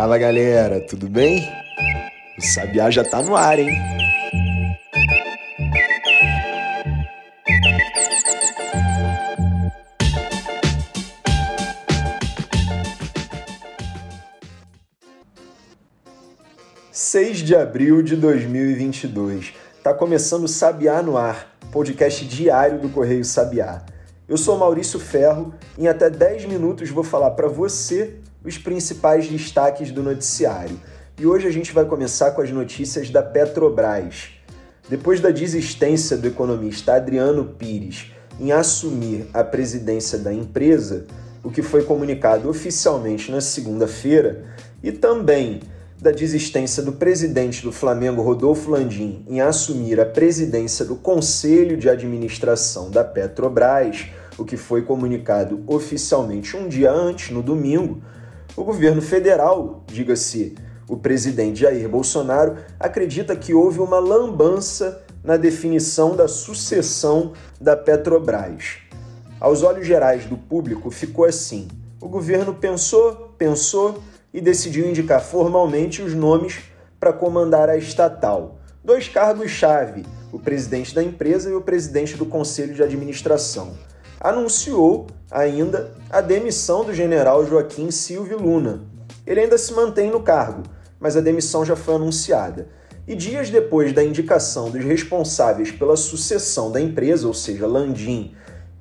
Fala galera, tudo bem? O Sabiá já tá no ar, hein? Seis de abril de 2022. Tá começando o Sabiá no ar, podcast diário do Correio Sabiá. Eu sou Maurício Ferro e em até 10 minutos vou falar para você os principais destaques do noticiário. E hoje a gente vai começar com as notícias da Petrobras. Depois da desistência do economista Adriano Pires em assumir a presidência da empresa, o que foi comunicado oficialmente na segunda-feira, e também da desistência do presidente do Flamengo, Rodolfo Landim, em assumir a presidência do Conselho de Administração da Petrobras, o que foi comunicado oficialmente um dia antes, no domingo, o governo federal, diga-se o presidente Jair Bolsonaro, acredita que houve uma lambança na definição da sucessão da Petrobras. Aos olhos gerais do público, ficou assim: o governo pensou, pensou e decidiu indicar formalmente os nomes para comandar a estatal. Dois cargos-chave, o presidente da empresa e o presidente do conselho de administração anunciou ainda a demissão do general Joaquim Silvio Luna. Ele ainda se mantém no cargo, mas a demissão já foi anunciada. E dias depois da indicação dos responsáveis pela sucessão da empresa, ou seja, Landim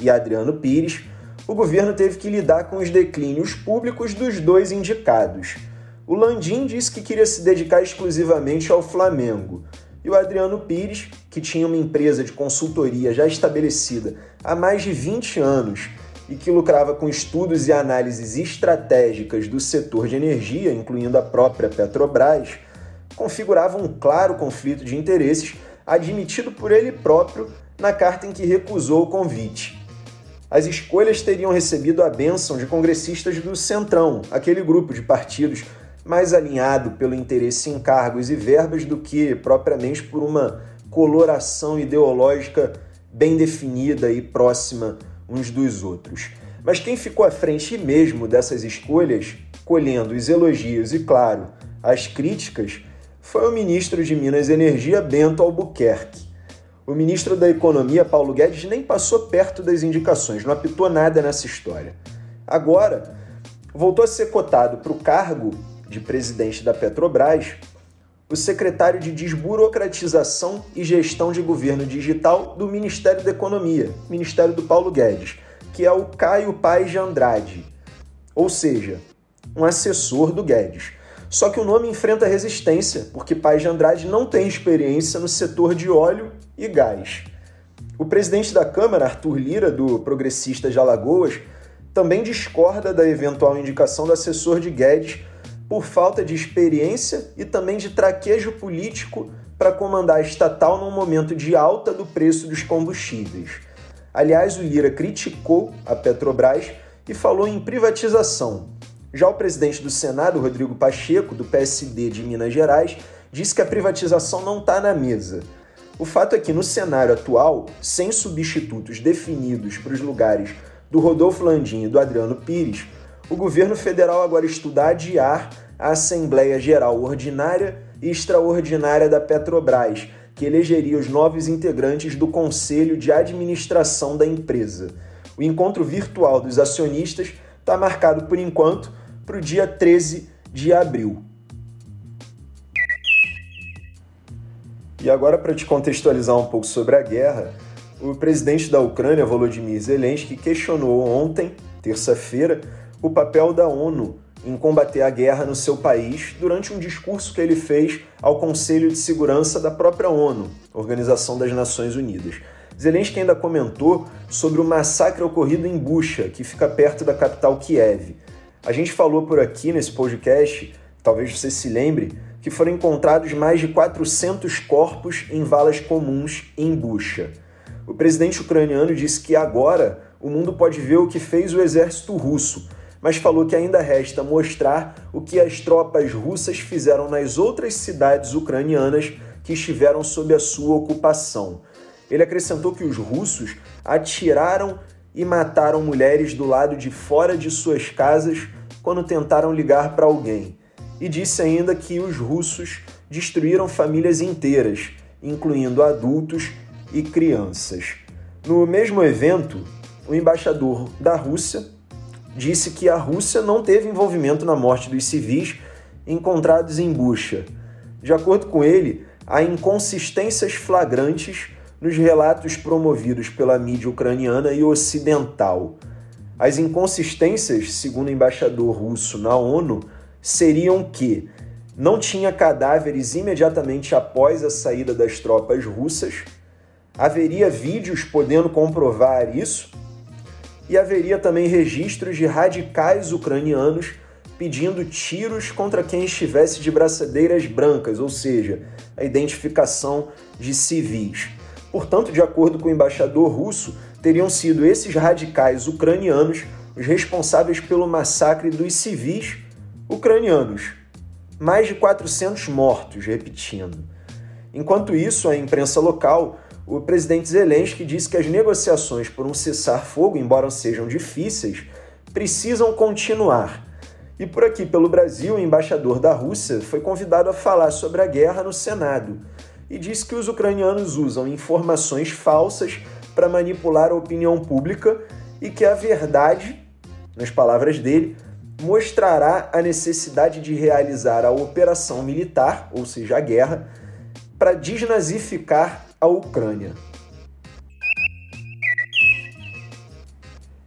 e Adriano Pires, o governo teve que lidar com os declínios públicos dos dois indicados. O Landim disse que queria se dedicar exclusivamente ao Flamengo, e o Adriano Pires, que tinha uma empresa de consultoria já estabelecida há mais de 20 anos e que lucrava com estudos e análises estratégicas do setor de energia, incluindo a própria Petrobras, configurava um claro conflito de interesses admitido por ele próprio na carta em que recusou o convite. As escolhas teriam recebido a bênção de congressistas do Centrão, aquele grupo de partidos mais alinhado pelo interesse em cargos e verbas do que propriamente por uma coloração ideológica bem definida e próxima uns dos outros. Mas quem ficou à frente mesmo dessas escolhas, colhendo os elogios e, claro, as críticas, foi o ministro de Minas e Energia, Bento Albuquerque. O ministro da Economia, Paulo Guedes, nem passou perto das indicações, não apitou nada nessa história. Agora, voltou a ser cotado para o cargo de presidente da Petrobras, o secretário de Desburocratização e Gestão de Governo Digital do Ministério da Economia, Ministério do Paulo Guedes, que é o Caio Paes de Andrade, ou seja, um assessor do Guedes. Só que o nome enfrenta resistência, porque Paes de Andrade não tem experiência no setor de óleo e gás. O presidente da Câmara, Arthur Lira, do Progressista de Alagoas, também discorda da eventual indicação do assessor de Guedes por falta de experiência e também de traquejo político para comandar a estatal num momento de alta do preço dos combustíveis. Aliás, o Lira criticou a Petrobras e falou em privatização. Já o presidente do Senado, Rodrigo Pacheco, do PSD de Minas Gerais, disse que a privatização não está na mesa. O fato é que, no cenário atual, sem substitutos definidos para os lugares do Rodolfo Landim e do Adriano Pires, o governo federal agora estuda adiar a Assembleia Geral Ordinária e Extraordinária da Petrobras, que elegeria os novos integrantes do Conselho de Administração da empresa. O encontro virtual dos acionistas está marcado, por enquanto, para o dia 13 de abril. E agora, para te contextualizar um pouco sobre a guerra, o presidente da Ucrânia, Volodymyr Zelensky, questionou ontem, terça-feira, o papel da ONU em combater a guerra no seu país durante um discurso que ele fez ao Conselho de Segurança da própria ONU, Organização das Nações Unidas. Zelensky ainda comentou sobre o massacre ocorrido em Bucha, que fica perto da capital Kiev. A gente falou por aqui nesse podcast, talvez você se lembre, que foram encontrados mais de 400 corpos em valas comuns em Bucha. O presidente ucraniano disse que agora o mundo pode ver o que fez o exército russo mas falou que ainda resta mostrar o que as tropas russas fizeram nas outras cidades ucranianas que estiveram sob a sua ocupação. Ele acrescentou que os russos atiraram e mataram mulheres do lado de fora de suas casas quando tentaram ligar para alguém. e disse ainda que os russos destruíram famílias inteiras, incluindo adultos e crianças. No mesmo evento, o embaixador da Rússia disse que a Rússia não teve envolvimento na morte dos civis encontrados em Bucha. De acordo com ele, há inconsistências flagrantes nos relatos promovidos pela mídia ucraniana e ocidental. As inconsistências, segundo o embaixador russo na ONU, seriam que não tinha cadáveres imediatamente após a saída das tropas russas, haveria vídeos podendo comprovar isso, e haveria também registros de radicais ucranianos pedindo tiros contra quem estivesse de braçadeiras brancas, ou seja, a identificação de civis. Portanto, de acordo com o embaixador russo, teriam sido esses radicais ucranianos os responsáveis pelo massacre dos civis ucranianos. Mais de 400 mortos, repetindo. Enquanto isso, a imprensa local, o presidente Zelensky disse que as negociações por um cessar-fogo, embora sejam difíceis, precisam continuar. E por aqui, pelo Brasil, o embaixador da Rússia foi convidado a falar sobre a guerra no Senado e disse que os ucranianos usam informações falsas para manipular a opinião pública e que a verdade, nas palavras dele, mostrará a necessidade de realizar a operação militar, ou seja, a guerra, para desnazificar a Ucrânia.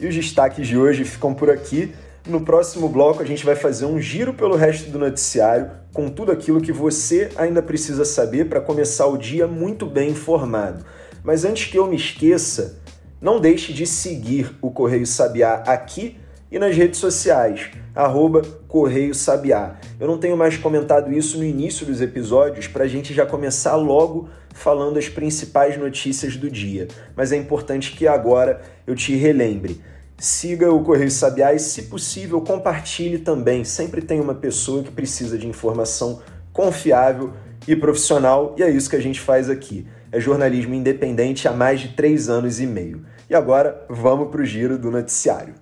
E os destaques de hoje ficam por aqui. No próximo bloco, a gente vai fazer um giro pelo resto do noticiário com tudo aquilo que você ainda precisa saber para começar o dia muito bem informado. Mas antes que eu me esqueça, não deixe de seguir o Correio Sabiá aqui e nas redes sociais, arroba Correio Sabiá. Eu não tenho mais comentado isso no início dos episódios para a gente já começar logo falando as principais notícias do dia, mas é importante que agora eu te relembre. Siga o Correio Sabiá e, se possível, compartilhe também. Sempre tem uma pessoa que precisa de informação confiável e profissional, e é isso que a gente faz aqui. É jornalismo independente há mais de três anos e meio. E agora, vamos para o giro do noticiário.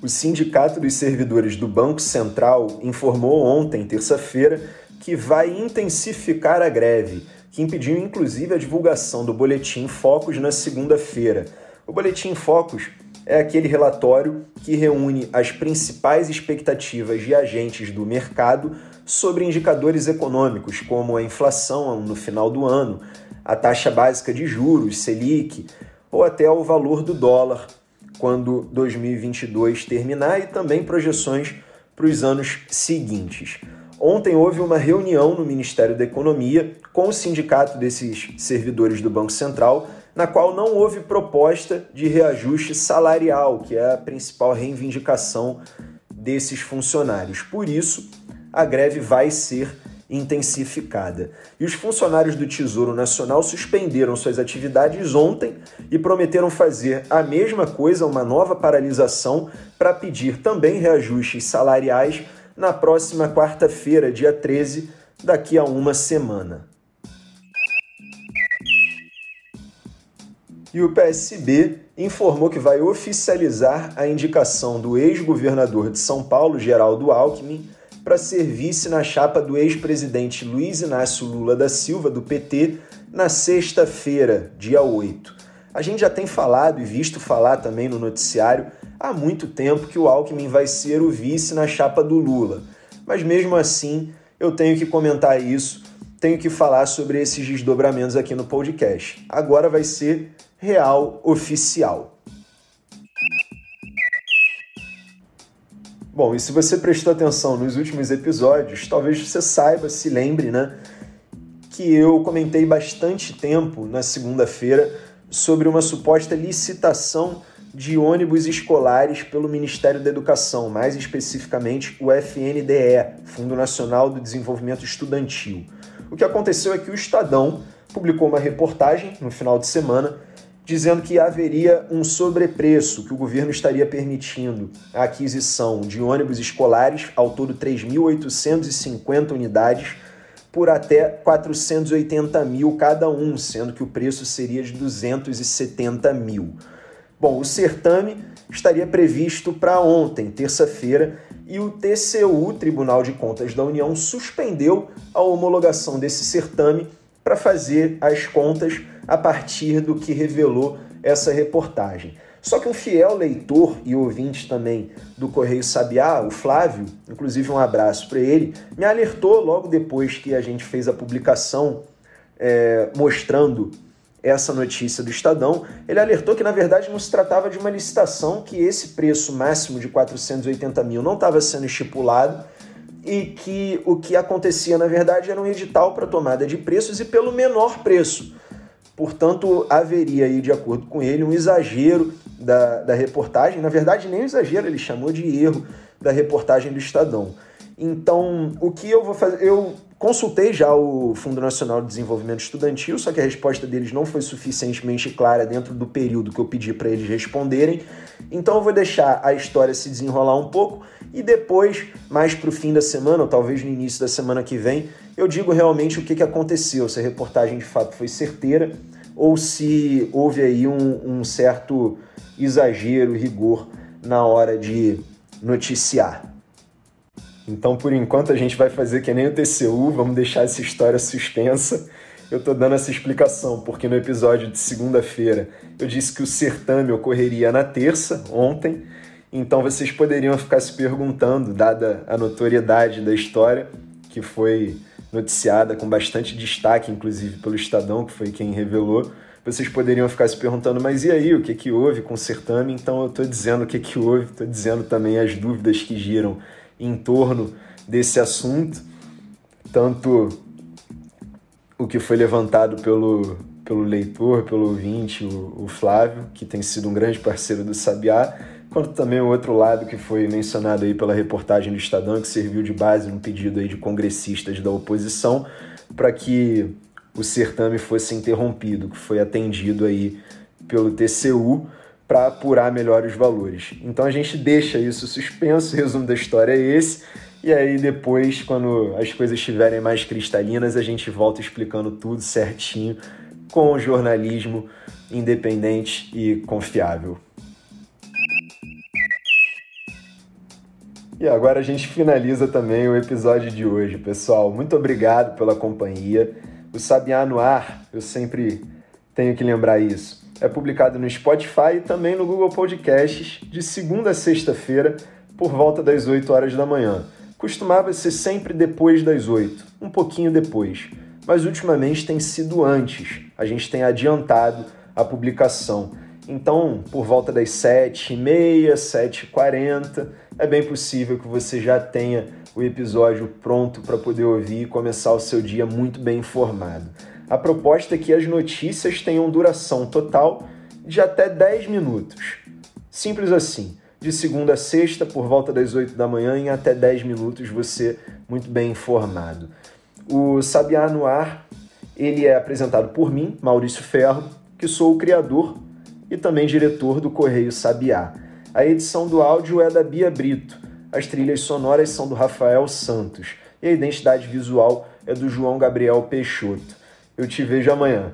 O Sindicato dos Servidores do Banco Central informou ontem, terça-feira, que vai intensificar a greve que impediu inclusive a divulgação do Boletim Focus na segunda-feira. O Boletim Focus é aquele relatório que reúne as principais expectativas de agentes do mercado sobre indicadores econômicos, como a inflação no final do ano, a taxa básica de juros, Selic, ou até o valor do dólar quando 2022 terminar e também projeções para os anos seguintes. Ontem houve uma reunião no Ministério da Economia com o sindicato desses servidores do Banco Central, na qual não houve proposta de reajuste salarial, que é a principal reivindicação desses funcionários. Por isso, a greve vai ser intensificada. E os funcionários do Tesouro Nacional suspenderam suas atividades ontem e prometeram fazer a mesma coisa, uma nova paralisação, para pedir também reajustes salariais na próxima quarta-feira, dia 13, daqui a uma semana. E o PSB informou que vai oficializar a indicação do ex-governador de São Paulo, Geraldo Alckmin, para ser vice na chapa do ex-presidente Luiz Inácio Lula da Silva, do PT, na sexta-feira, dia 8. A gente já tem falado e visto falar também no noticiário há muito tempo que o Alckmin vai ser o vice na chapa do Lula. Mas mesmo assim, eu tenho que comentar isso, tenho que falar sobre esses desdobramentos aqui no podcast. Agora vai ser real oficial. Bom, e se você prestou atenção nos últimos episódios, talvez você saiba, se lembre, né, que eu comentei bastante tempo na segunda-feira sobre uma suposta licitação de ônibus escolares pelo Ministério da Educação, mais especificamente o FNDE, Fundo Nacional do Desenvolvimento Estudantil. O que aconteceu é que o Estadão publicou uma reportagem no final de semana dizendo que haveria um sobrepreço, que o governo estaria permitindo a aquisição de ônibus escolares, ao todo 3.850 unidades, por até 480 mil cada um, sendo que o preço seria de 270 mil. Bom, o certame estaria previsto para ontem, terça-feira, e o TCU, Tribunal de Contas da União, suspendeu a homologação desse certame para fazer as contas a partir do que revelou essa reportagem. Só que um fiel leitor e ouvinte também do Correio Sabiá, o Flávio, inclusive um abraço para ele, me alertou logo depois que a gente fez a publicação é, mostrando essa notícia do Estadão, ele alertou que na verdade não se tratava de uma licitação, que esse preço máximo de 480 mil não estava sendo estipulado e que o que acontecia na verdade era um edital para tomada de preços e pelo menor preço. Portanto, haveria aí, de acordo com ele, um exagero da, da reportagem. Na verdade, nem um exagero, ele chamou de erro da reportagem do Estadão. Então, o que eu vou fazer? Eu consultei já o Fundo Nacional de Desenvolvimento Estudantil, só que a resposta deles não foi suficientemente clara dentro do período que eu pedi para eles responderem. Então, eu vou deixar a história se desenrolar um pouco e depois, mais para o fim da semana, ou talvez no início da semana que vem, eu digo realmente o que, que aconteceu, se a reportagem de fato foi certeira ou se houve aí um, um certo exagero, rigor na hora de noticiar. Então, por enquanto, a gente vai fazer que nem o TCU, vamos deixar essa história suspensa. Eu tô dando essa explicação porque no episódio de segunda-feira eu disse que o certame ocorreria na terça, ontem. Então vocês poderiam ficar se perguntando, dada a notoriedade da história, que foi noticiada com bastante destaque, inclusive pelo Estadão, que foi quem revelou. Vocês poderiam ficar se perguntando, mas e aí, o que, que houve com o certame? Então eu estou dizendo o que, que houve, estou dizendo também as dúvidas que giram em torno desse assunto, tanto o que foi levantado pelo, pelo leitor, pelo ouvinte, o, o Flávio, que tem sido um grande parceiro do Sabiá, quanto também o outro lado que foi mencionado aí pela reportagem do Estadão, que serviu de base no pedido aí de congressistas da oposição para que o certame fosse interrompido, que foi atendido aí pelo TCU para apurar melhor os valores. Então a gente deixa isso suspenso, o resumo da história é esse, e aí depois, quando as coisas estiverem mais cristalinas, a gente volta explicando tudo certinho com jornalismo independente e confiável. E agora a gente finaliza também o episódio de hoje, pessoal. Muito obrigado pela companhia. O Sabiá no Ar, eu sempre tenho que lembrar isso é publicado no Spotify e também no Google Podcasts de segunda a sexta-feira, por volta das 8 horas da manhã. Costumava ser sempre depois das 8, um pouquinho depois, mas ultimamente tem sido antes. A gente tem adiantado a publicação. Então, por volta das 7h30, 7h40, é bem possível que você já tenha o episódio pronto para poder ouvir e começar o seu dia muito bem informado. A proposta é que as notícias tenham duração total de até 10 minutos. Simples assim. De segunda a sexta, por volta das 8 da manhã, em até 10 minutos, você muito bem informado. O Sabiá no Ar, ele é apresentado por mim, Maurício Ferro, que sou o criador e também diretor do Correio Sabiá. A edição do áudio é da Bia Brito, as trilhas sonoras são do Rafael Santos e a identidade visual é do João Gabriel Peixoto. Eu te vejo amanhã.